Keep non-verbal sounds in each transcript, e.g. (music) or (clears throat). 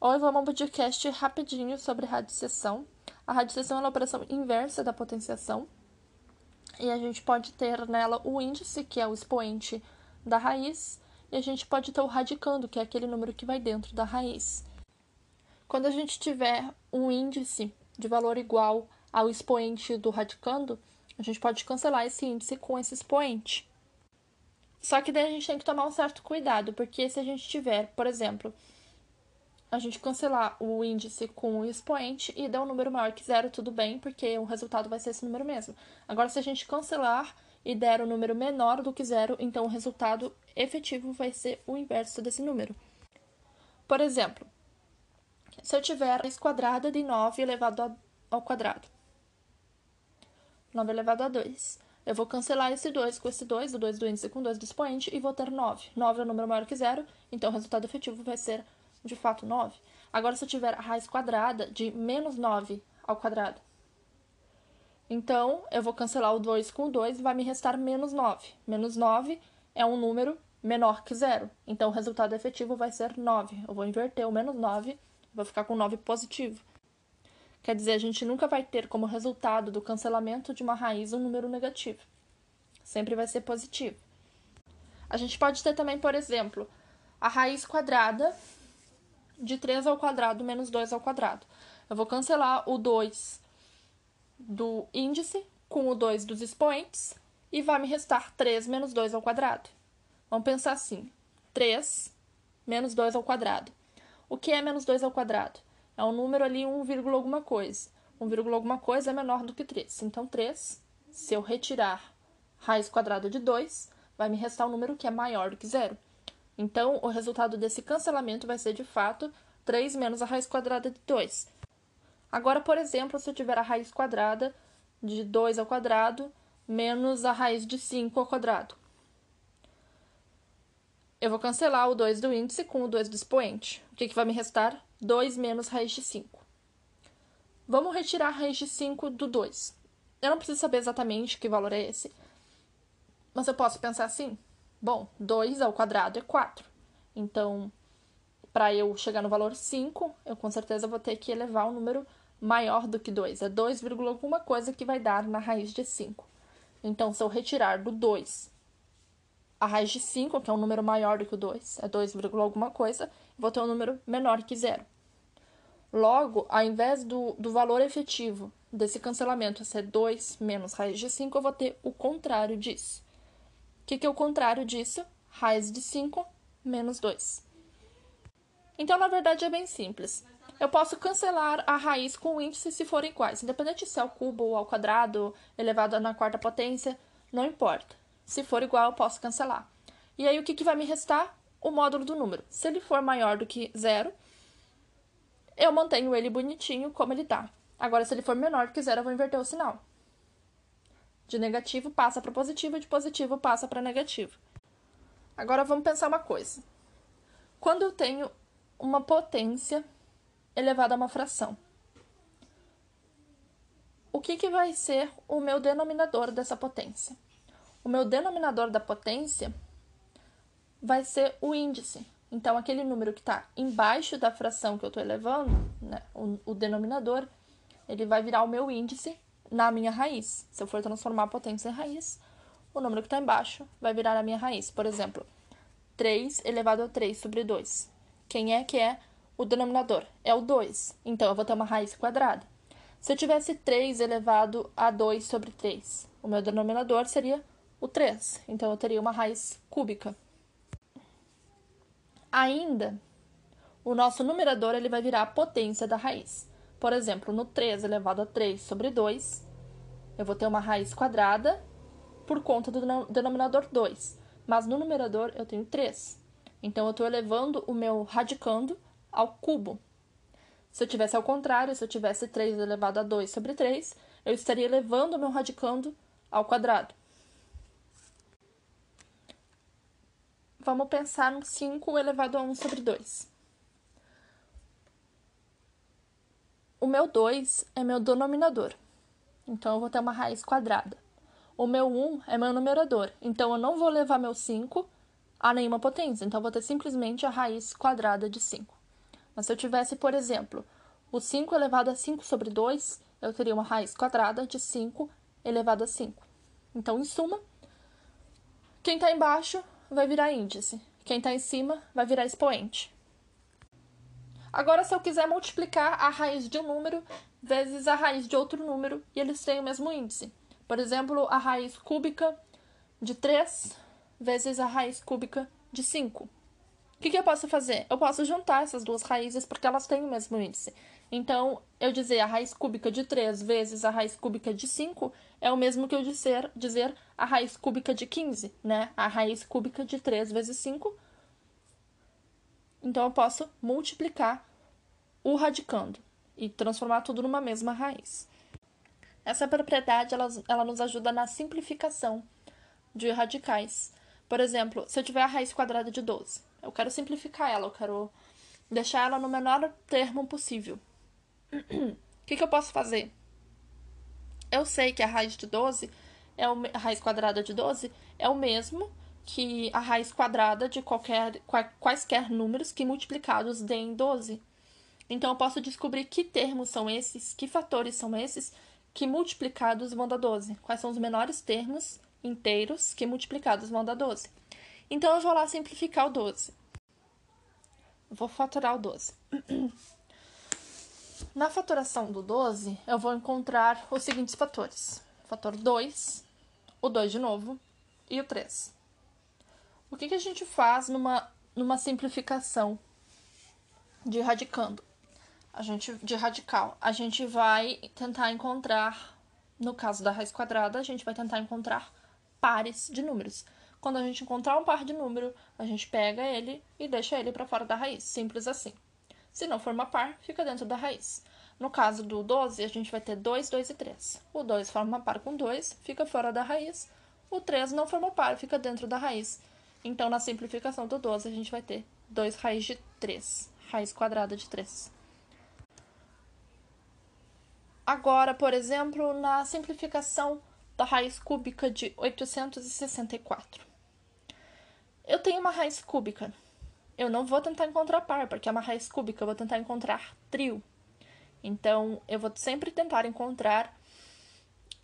Oi, vamos um podcast rapidinho sobre radicessão. A radicessão é a operação inversa da potenciação. E a gente pode ter nela o índice, que é o expoente da raiz, e a gente pode ter o radicando, que é aquele número que vai dentro da raiz. Quando a gente tiver um índice de valor igual ao expoente do radicando, a gente pode cancelar esse índice com esse expoente. Só que daí a gente tem que tomar um certo cuidado, porque se a gente tiver, por exemplo, a gente cancelar o índice com o expoente e der um número maior que zero, tudo bem, porque o resultado vai ser esse número mesmo. Agora, se a gente cancelar e der um número menor do que zero, então o resultado efetivo vai ser o inverso desse número. Por exemplo, se eu tiver raiz quadrada de 9 elevado ao quadrado, 9 elevado a 2. Eu vou cancelar esse 2 com esse 2, o 2 do índice com 2 do expoente, e vou ter 9. 9 é um número maior que zero, então o resultado efetivo vai ser de fato 9. Agora, se eu tiver a raiz quadrada de menos 9 ao quadrado, então eu vou cancelar o 2 com o 2 e vai me restar menos 9. Menos 9 é um número menor que zero, então o resultado efetivo vai ser 9. Eu vou inverter o menos 9, vou ficar com 9 positivo. Quer dizer, a gente nunca vai ter como resultado do cancelamento de uma raiz um número negativo. Sempre vai ser positivo. A gente pode ter também, por exemplo, a raiz quadrada de 3 ao quadrado menos 2 ao quadrado. Eu vou cancelar o 2 do índice com o 2 dos expoentes e vai me restar 3 menos 2 ao quadrado. Vamos pensar assim: 3 menos 2 ao quadrado. O que é menos 2 ao quadrado? É um número ali 1, alguma coisa. 1, alguma coisa é menor do que 3. Então, 3, se eu retirar raiz quadrada de 2, vai me restar um número que é maior do que zero. Então, o resultado desse cancelamento vai ser, de fato, 3 menos a raiz quadrada de 2. Agora, por exemplo, se eu tiver a raiz quadrada de 2 ao quadrado menos a raiz de 5 ao quadrado. Eu vou cancelar o 2 do índice com o 2 do expoente. O que, que vai me restar? 2 menos raiz de 5. Vamos retirar a raiz de 5 do 2. Eu não preciso saber exatamente que valor é esse, mas eu posso pensar assim: Bom, 2 ao quadrado é 4. Então, para eu chegar no valor 5, eu com certeza vou ter que elevar um número maior do que 2. É 2, alguma coisa que vai dar na raiz de 5. Então, se eu retirar do 2 a raiz de 5, que é um número maior do que o 2, é 2, alguma coisa, vou ter um número menor que zero. Logo, ao invés do, do valor efetivo desse cancelamento ser 2 menos raiz de 5, eu vou ter o contrário disso. O que, que é o contrário disso? Raiz de 5 menos 2. Então, na verdade, é bem simples. Eu posso cancelar a raiz com o índice se forem iguais, independente se é ao cubo ou ao quadrado, elevado na quarta potência, não importa. Se for igual, eu posso cancelar. E aí, o que, que vai me restar? O módulo do número. Se ele for maior do que zero, eu mantenho ele bonitinho como ele está. Agora, se ele for menor do que zero, eu vou inverter o sinal. De negativo passa para positivo, de positivo passa para negativo. Agora vamos pensar uma coisa. Quando eu tenho uma potência elevada a uma fração, o que, que vai ser o meu denominador dessa potência? O meu denominador da potência vai ser o índice. Então, aquele número que está embaixo da fração que eu estou elevando, né, o, o denominador, ele vai virar o meu índice na minha raiz. Se eu for transformar a potência em raiz, o número que está embaixo vai virar a minha raiz. Por exemplo, 3 elevado a 3 sobre 2. Quem é que é o denominador? É o 2. Então, eu vou ter uma raiz quadrada. Se eu tivesse 3 elevado a 2 sobre 3, o meu denominador seria o 3. Então, eu teria uma raiz cúbica. Ainda, o nosso numerador ele vai virar a potência da raiz. Por exemplo, no 3 elevado a 3 sobre 2, eu vou ter uma raiz quadrada por conta do denominador 2. Mas no numerador eu tenho 3. Então, eu estou elevando o meu radicando ao cubo. Se eu tivesse ao contrário, se eu tivesse 3 elevado a 2 sobre 3, eu estaria elevando o meu radicando ao quadrado. Vamos pensar no 5 elevado a 1 sobre 2. O meu 2 é meu denominador, então eu vou ter uma raiz quadrada. O meu 1 é meu numerador, então eu não vou levar meu 5 a nenhuma potência. Então, eu vou ter simplesmente a raiz quadrada de 5. Mas se eu tivesse, por exemplo, o 5 elevado a 5 sobre 2, eu teria uma raiz quadrada de 5 elevado a 5. Então, em suma, quem está embaixo vai virar índice, quem está em cima vai virar expoente. Agora, se eu quiser multiplicar a raiz de um número vezes a raiz de outro número e eles têm o mesmo índice. Por exemplo, a raiz cúbica de 3 vezes a raiz cúbica de 5. O que, que eu posso fazer? Eu posso juntar essas duas raízes porque elas têm o mesmo índice. Então, eu dizer a raiz cúbica de 3 vezes a raiz cúbica de 5 é o mesmo que eu dizer, dizer a raiz cúbica de 15, né? A raiz cúbica de 3 vezes 5 então, eu posso multiplicar o radicando e transformar tudo numa mesma raiz. Essa propriedade ela, ela nos ajuda na simplificação de radicais. Por exemplo, se eu tiver a raiz quadrada de 12, eu quero simplificar ela, eu quero deixar ela no menor termo possível. O (clears throat) que, que eu posso fazer? Eu sei que a raiz de 12 é o, a raiz quadrada de 12 é o mesmo que a raiz quadrada de qualquer, quaisquer números que multiplicados deem 12. Então, eu posso descobrir que termos são esses, que fatores são esses, que multiplicados vão dar 12. Quais são os menores termos inteiros que multiplicados vão dar 12. Então, eu vou lá simplificar o 12. Vou fatorar o 12. (clears throat) Na fatoração do 12, eu vou encontrar os seguintes fatores: fator 2, o 2 de novo e o 3. O que, que a gente faz numa, numa simplificação de radicando? A gente, de radical, a gente vai tentar encontrar, no caso da raiz quadrada, a gente vai tentar encontrar pares de números. Quando a gente encontrar um par de número, a gente pega ele e deixa ele para fora da raiz. Simples assim. Se não for uma par, fica dentro da raiz. No caso do 12, a gente vai ter 2, 2 e 3. O 2 forma par com 2, fica fora da raiz. O 3 não forma par, fica dentro da raiz. Então, na simplificação do 12, a gente vai ter 2 raiz de 3, raiz quadrada de 3. Agora, por exemplo, na simplificação da raiz cúbica de 864. Eu tenho uma raiz cúbica. Eu não vou tentar encontrar par, porque é uma raiz cúbica, eu vou tentar encontrar trio. Então, eu vou sempre tentar encontrar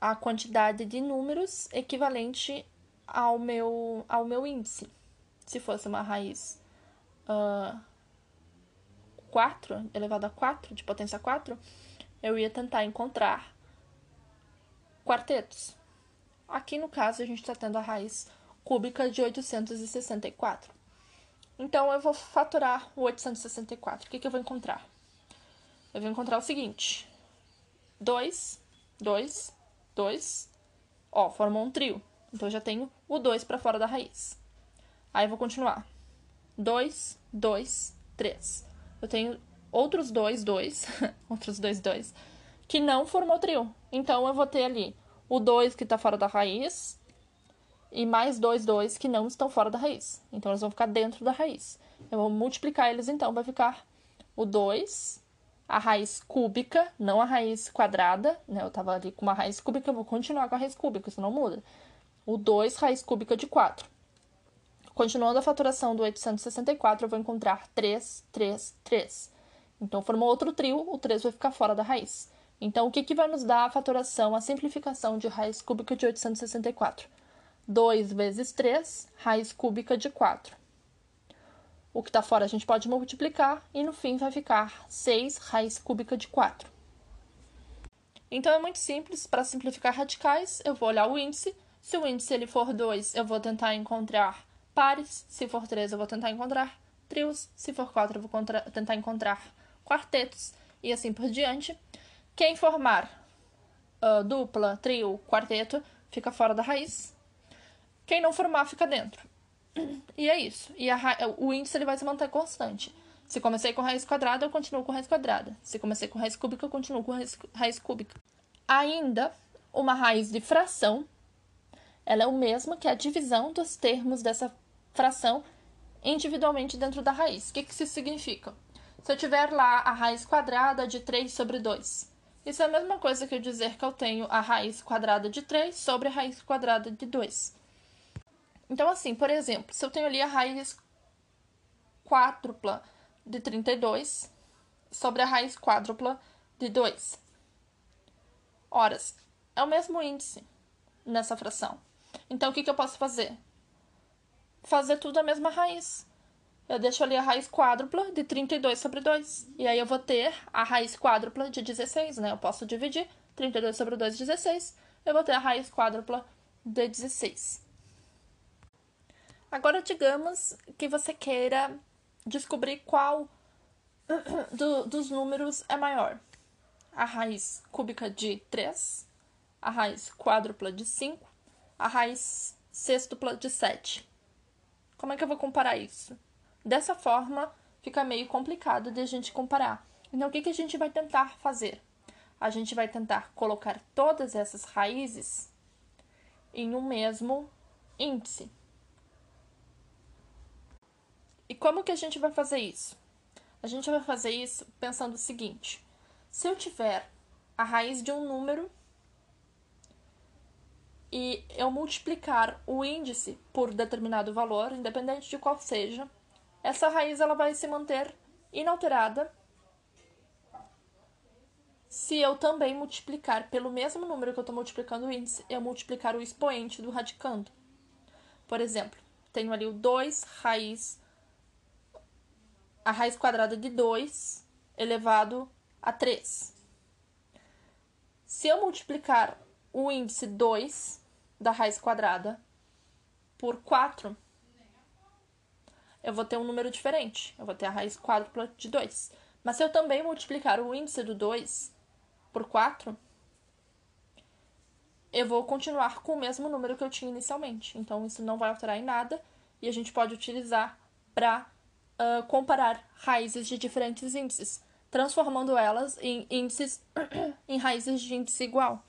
a quantidade de números equivalente ao meu, ao meu índice. Se fosse uma raiz uh, 4, elevado a 4, de potência 4, eu ia tentar encontrar quartetos. Aqui, no caso, a gente está tendo a raiz cúbica de 864. Então, eu vou fatorar o 864. O que, que eu vou encontrar? Eu vou encontrar o seguinte: 2, 2, 2. Ó, formou um trio. Então, eu já tenho o 2 para fora da raiz. Aí, eu vou continuar. 2, 2, 3. Eu tenho outros dois, dois, (laughs) outros dois, dois, que não formou trio. Então, eu vou ter ali o 2 que está fora da raiz e mais dois, dois que não estão fora da raiz. Então, eles vão ficar dentro da raiz. Eu vou multiplicar eles, então, vai ficar o 2, a raiz cúbica, não a raiz quadrada, né? Eu estava ali com uma raiz cúbica, eu vou continuar com a raiz cúbica, isso não muda o 2 raiz cúbica de 4. Continuando a faturação do 864, eu vou encontrar 3, 3, 3. Então, formou outro trio, o 3 vai ficar fora da raiz. Então, o que, que vai nos dar a faturação, a simplificação de raiz cúbica de 864? 2 vezes 3, raiz cúbica de 4. O que está fora a gente pode multiplicar e no fim vai ficar 6 raiz cúbica de 4. Então é muito simples, para simplificar radicais, eu vou olhar o índice se o índice ele for 2, eu vou tentar encontrar pares. Se for 3, eu vou tentar encontrar trios. Se for 4, eu vou tentar encontrar quartetos. E assim por diante. Quem formar uh, dupla, trio, quarteto, fica fora da raiz. Quem não formar, fica dentro. E é isso. E a, o índice ele vai se manter constante. Se comecei com raiz quadrada, eu continuo com raiz quadrada. Se comecei com raiz cúbica, eu continuo com raiz, raiz cúbica. Ainda, uma raiz de fração ela é o mesmo que a divisão dos termos dessa fração individualmente dentro da raiz. O que, que isso significa? Se eu tiver lá a raiz quadrada de 3 sobre 2, isso é a mesma coisa que eu dizer que eu tenho a raiz quadrada de 3 sobre a raiz quadrada de 2. Então, assim, por exemplo, se eu tenho ali a raiz quádrupla de 32 sobre a raiz quádrupla de 2. Horas, é o mesmo índice nessa fração. Então, o que, que eu posso fazer? Fazer tudo a mesma raiz. Eu deixo ali a raiz quádrupla de 32 sobre 2. E aí eu vou ter a raiz quádrupla de 16, né? Eu posso dividir 32 sobre 2, 16. Eu vou ter a raiz quádrupla de 16. Agora, digamos que você queira descobrir qual (clears throat) do, dos números é maior. A raiz cúbica de 3, a raiz quádrupla de 5, a raiz sextupla de 7. Como é que eu vou comparar isso? Dessa forma, fica meio complicado de a gente comparar. Então, o que, que a gente vai tentar fazer? A gente vai tentar colocar todas essas raízes em um mesmo índice. E como que a gente vai fazer isso? A gente vai fazer isso pensando o seguinte: se eu tiver a raiz de um número e eu multiplicar o índice por determinado valor, independente de qual seja, essa raiz ela vai se manter inalterada se eu também multiplicar pelo mesmo número que eu estou multiplicando o índice, eu multiplicar o expoente do radicando. Por exemplo, tenho ali o 2 raiz, a raiz quadrada de 2 elevado a 3. Se eu multiplicar o índice 2 da raiz quadrada por 4, eu vou ter um número diferente. Eu vou ter a raiz quádrupla de 2. Mas se eu também multiplicar o índice do 2 por 4, eu vou continuar com o mesmo número que eu tinha inicialmente. Então, isso não vai alterar em nada e a gente pode utilizar para uh, comparar raízes de diferentes índices, transformando elas em índices (clears throat) em raízes de índice igual.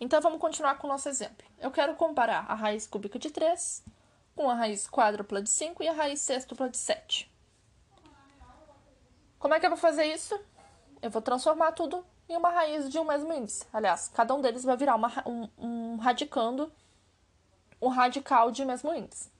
Então, vamos continuar com o nosso exemplo. Eu quero comparar a raiz cúbica de 3 com a raiz quádrupla de 5 e a raiz sextupla de 7. Como é que eu vou fazer isso? Eu vou transformar tudo em uma raiz de um mesmo índice. Aliás, cada um deles vai virar uma, um, um radicando, um radical de mesmo índice.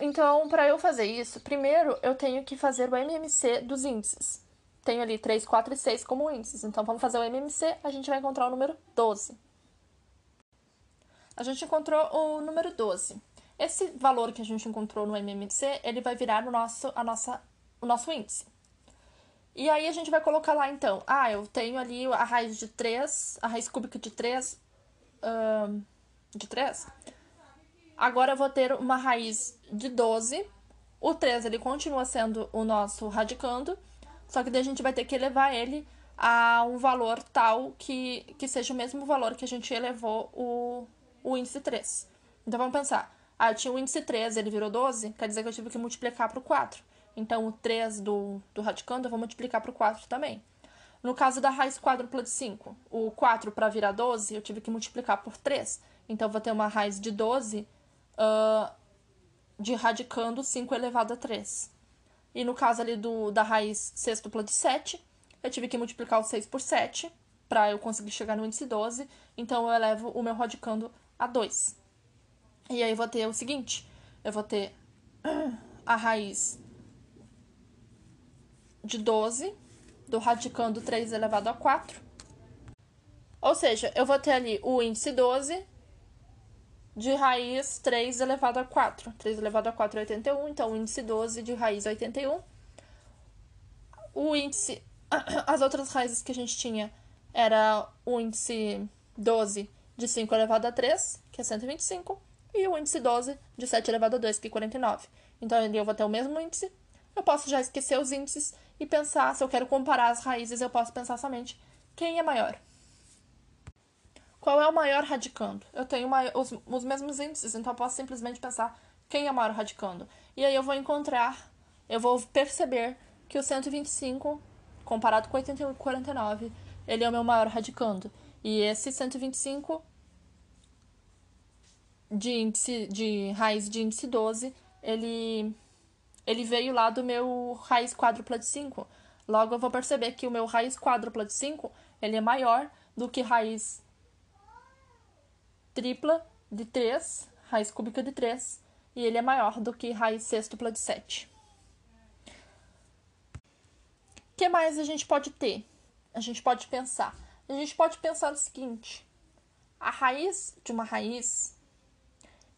Então, para eu fazer isso, primeiro eu tenho que fazer o MMC dos índices. Tenho ali 3, 4 e 6 como índices. Então, vamos fazer o MMC, a gente vai encontrar o número 12. A gente encontrou o número 12. Esse valor que a gente encontrou no MMC, ele vai virar o nosso, a nossa, o nosso índice. E aí a gente vai colocar lá então, ah, eu tenho ali a raiz de 3, a raiz cúbica de 3, uh, de 3. Agora eu vou ter uma raiz de 12. O 3 ele continua sendo o nosso radicando, só que daí a gente vai ter que elevar ele a um valor tal que, que seja o mesmo valor que a gente elevou o, o índice 3. Então vamos pensar, ah, tinha o índice 3, ele virou 12, quer dizer que eu tive que multiplicar por 4. Então, o 3 do, do radicando eu vou multiplicar por 4 também. No caso da raiz quádrupla de 5, o 4 para virar 12, eu tive que multiplicar por 3. Então, eu vou ter uma raiz de 12 uh, de radicando 5 elevado a 3. E no caso ali do, da raiz sextupla de 7, eu tive que multiplicar o 6 por 7 para eu conseguir chegar no índice 12. Então, eu elevo o meu radicando a 2. E aí, eu vou ter o seguinte: eu vou ter a raiz de 12 do radicando 3 elevado a 4. Ou seja, eu vou ter ali o índice 12 de raiz 3 elevado a 4. 3 elevado a 4 é 81, então o índice 12 de raiz é 81. O índice, (coughs) as outras raízes que a gente tinha era o índice 12 de 5 elevado a 3, que é 125, e o índice 12 de 7 elevado a 2, que é 49. Então, ali eu vou ter o mesmo índice. Eu posso já esquecer os índices e pensar, se eu quero comparar as raízes, eu posso pensar somente quem é maior. Qual é o maior radicando? Eu tenho os, os mesmos índices, então eu posso simplesmente pensar quem é maior radicando. E aí eu vou encontrar, eu vou perceber que o 125, comparado com 49, ele é o meu maior radicando. E esse 125 de índice de raiz de índice 12, ele ele veio lá do meu raiz quádrupla de 5. Logo, eu vou perceber que o meu raiz quádrupla de 5 ele é maior do que raiz tripla de 3, raiz cúbica de 3, e ele é maior do que raiz sextupla de 7. O que mais a gente pode ter? A gente pode pensar. A gente pode pensar no seguinte: a raiz de uma raiz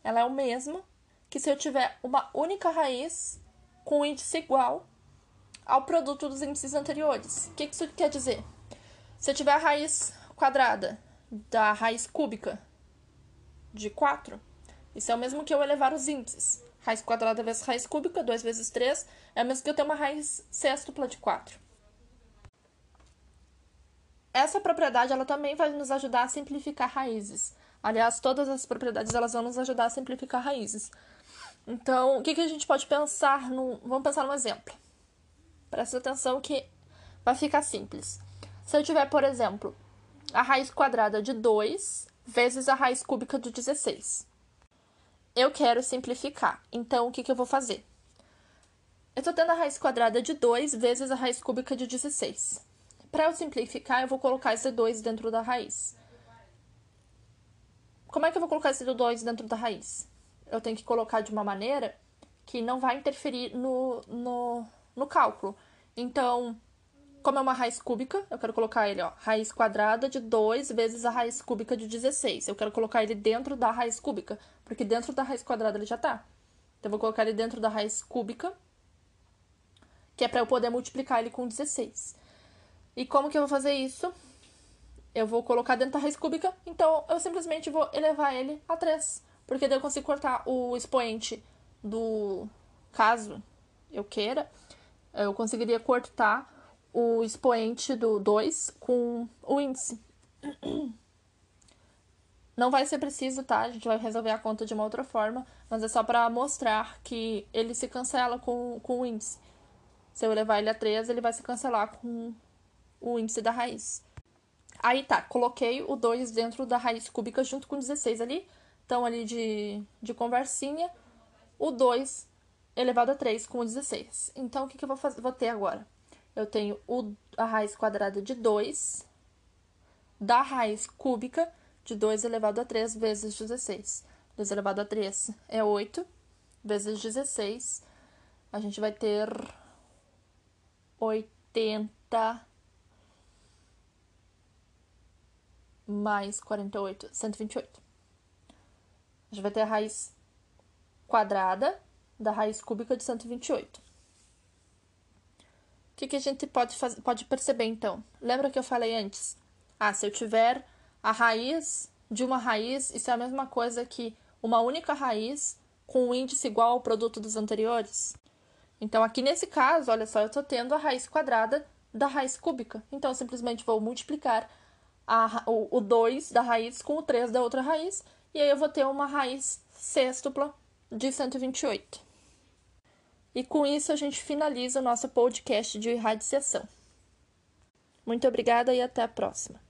ela é o mesmo que se eu tiver uma única raiz com índice igual ao produto dos índices anteriores. O que isso quer dizer? Se eu tiver a raiz quadrada da raiz cúbica de 4, isso é o mesmo que eu elevar os índices. Raiz quadrada vezes raiz cúbica, 2 vezes 3, é o mesmo que eu ter uma raiz sextupla de 4. Essa propriedade ela também vai nos ajudar a simplificar raízes. Aliás, todas as propriedades elas vão nos ajudar a simplificar raízes. Então, o que, que a gente pode pensar. Vamos pensar num exemplo. Presta atenção que vai ficar simples. Se eu tiver, por exemplo, a raiz quadrada de 2 vezes a raiz cúbica de 16. Eu quero simplificar. Então, o que, que eu vou fazer? Eu estou tendo a raiz quadrada de 2 vezes a raiz cúbica de 16. Para eu simplificar, eu vou colocar esse 2 dentro da raiz. Como é que eu vou colocar esse 2 dentro da raiz? Eu tenho que colocar de uma maneira que não vai interferir no, no, no cálculo. Então, como é uma raiz cúbica, eu quero colocar ele, ó, raiz quadrada de 2 vezes a raiz cúbica de 16. Eu quero colocar ele dentro da raiz cúbica, porque dentro da raiz quadrada ele já tá. Então, eu vou colocar ele dentro da raiz cúbica, que é para eu poder multiplicar ele com 16. E como que eu vou fazer isso? Eu vou colocar dentro da raiz cúbica, então eu simplesmente vou elevar ele a 3. Porque daí eu consigo cortar o expoente do caso eu queira, eu conseguiria cortar o expoente do 2 com o índice. Não vai ser preciso, tá? A gente vai resolver a conta de uma outra forma, mas é só para mostrar que ele se cancela com, com o índice. Se eu levar ele a 3, ele vai se cancelar com o índice da raiz. Aí tá, coloquei o 2 dentro da raiz cúbica junto com 16 ali. Então, ali de, de conversinha, o 2 elevado a 3 com o 16. Então, o que, que eu vou, fazer, vou ter agora? Eu tenho o, a raiz quadrada de 2 da raiz cúbica de 2 elevado a 3 vezes 16. 2 elevado a 3 é 8, vezes 16, a gente vai ter 80 mais 48, 128. A gente vai ter a raiz quadrada da raiz cúbica de 128. O que, que a gente pode, pode perceber então? Lembra que eu falei antes? Ah, se eu tiver a raiz de uma raiz, isso é a mesma coisa que uma única raiz com um índice igual ao produto dos anteriores? Então, aqui nesse caso, olha só, eu estou tendo a raiz quadrada da raiz cúbica. Então, eu simplesmente vou multiplicar a, o, o 2 da raiz com o 3 da outra raiz, e aí eu vou ter uma raiz sextupla de 128. E com isso a gente finaliza o nosso podcast de radiciação. Muito obrigada e até a próxima.